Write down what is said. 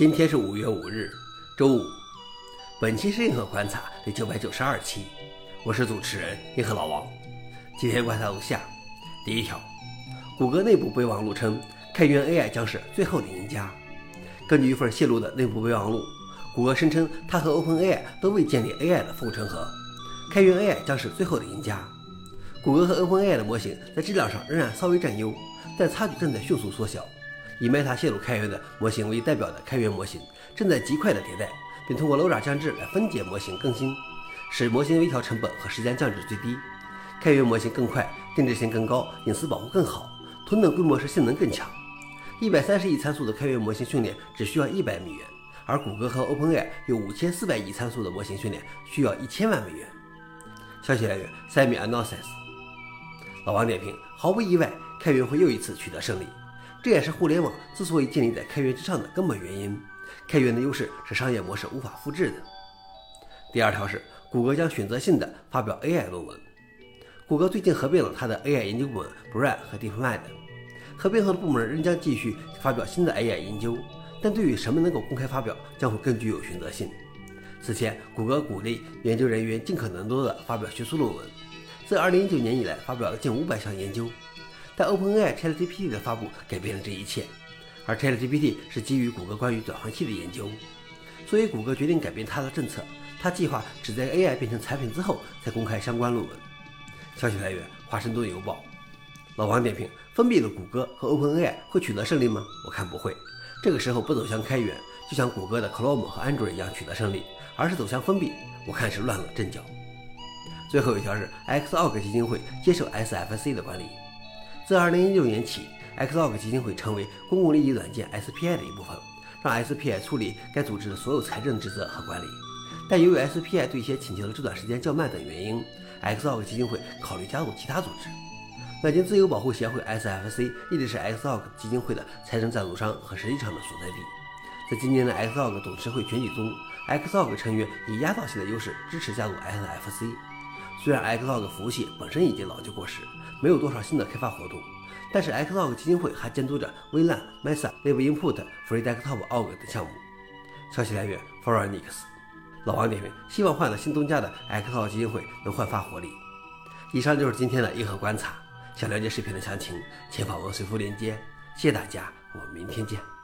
今天是五月五日，周五。本期是硬核观察第九百九十二期，我是主持人硬核老王。今天观察如下：第一条，谷歌内部备忘录称，开源 AI 将是最后的赢家。根据一份泄露的内部备忘录，谷歌声称它和 OpenAI 都未建立 AI 的护城河，开源 AI 将是最后的赢家。谷歌和 OpenAI 的模型在质量上仍然稍微占优，但差距正在迅速缩小。以 Meta 泄露开源的模型为代表的开源模型正在极快的迭代，并通过 LoRa 降智来分解模型更新，使模型微调成本和时间降至最低。开源模型更快，定制性更高，隐私保护更好，同等规模时性能更强。一百三十亿参数的开源模型训练只需要一百美元，而谷歌和 OpenAI 有五千四百亿参数的模型训练需要一千万美元。消息来源：Semi Analysis。老王点评：毫不意外，开源会又一次取得胜利。这也是互联网之所以建立在开源之上的根本原因。开源的优势是商业模式无法复制的。第二条是，谷歌将选择性的发表 AI 论文。谷歌最近合并了它的 AI 研究部门 Brain 和 DeepMind。合并后的部门仍将继续发表新的 AI 研究，但对于什么能够公开发表，将会更具有选择性。此前，谷歌鼓励研究人员尽可能多的发表学术论文，自2019年以来发表了近500项研究。但 OpenAI ChatGPT 的发布改变了这一切，而 ChatGPT 是基于谷歌关于转换器的研究，所以谷歌决定改变它的政策，它计划只在 AI 变成产品之后才公开相关论文。消息来源：华盛顿邮报。老王点评：封闭的谷歌和 OpenAI 会取得胜利吗？我看不会。这个时候不走向开源，就像谷歌的 Chrome 和 Android 一样取得胜利，而是走向封闭，我看是乱了阵脚。最后一条是 Xog 基金会接受 SFC 的管理。自2016年起，Xorg 基金会成为公共利益软件 SPI 的一部分，让 SPI 处理该组织的所有财政职责和管理。但由于 SPI 对一些请求的这段时间较慢等原因，Xorg 基金会考虑加入其他组织。软件自由保护协会 SFC 一直是 Xorg 基金会的财政赞助商和实际上的所在地。在今年的 Xorg 董事会选举中，Xorg 成员以压倒性的优势支持加入 SFC。虽然 Xlog 服务器本身已经老旧过时。没有多少新的开发活动，但是 Xlog 基金会还监督着微烂、Mesa、libinput、FreeDesktop Org 等项目。消息来源 f o r e n i x 老王点评：希望换了新东家的 Xlog 基金会能焕发活力。以上就是今天的硬核观察。想了解视频的详情，请访问随附链接。谢谢大家，我们明天见。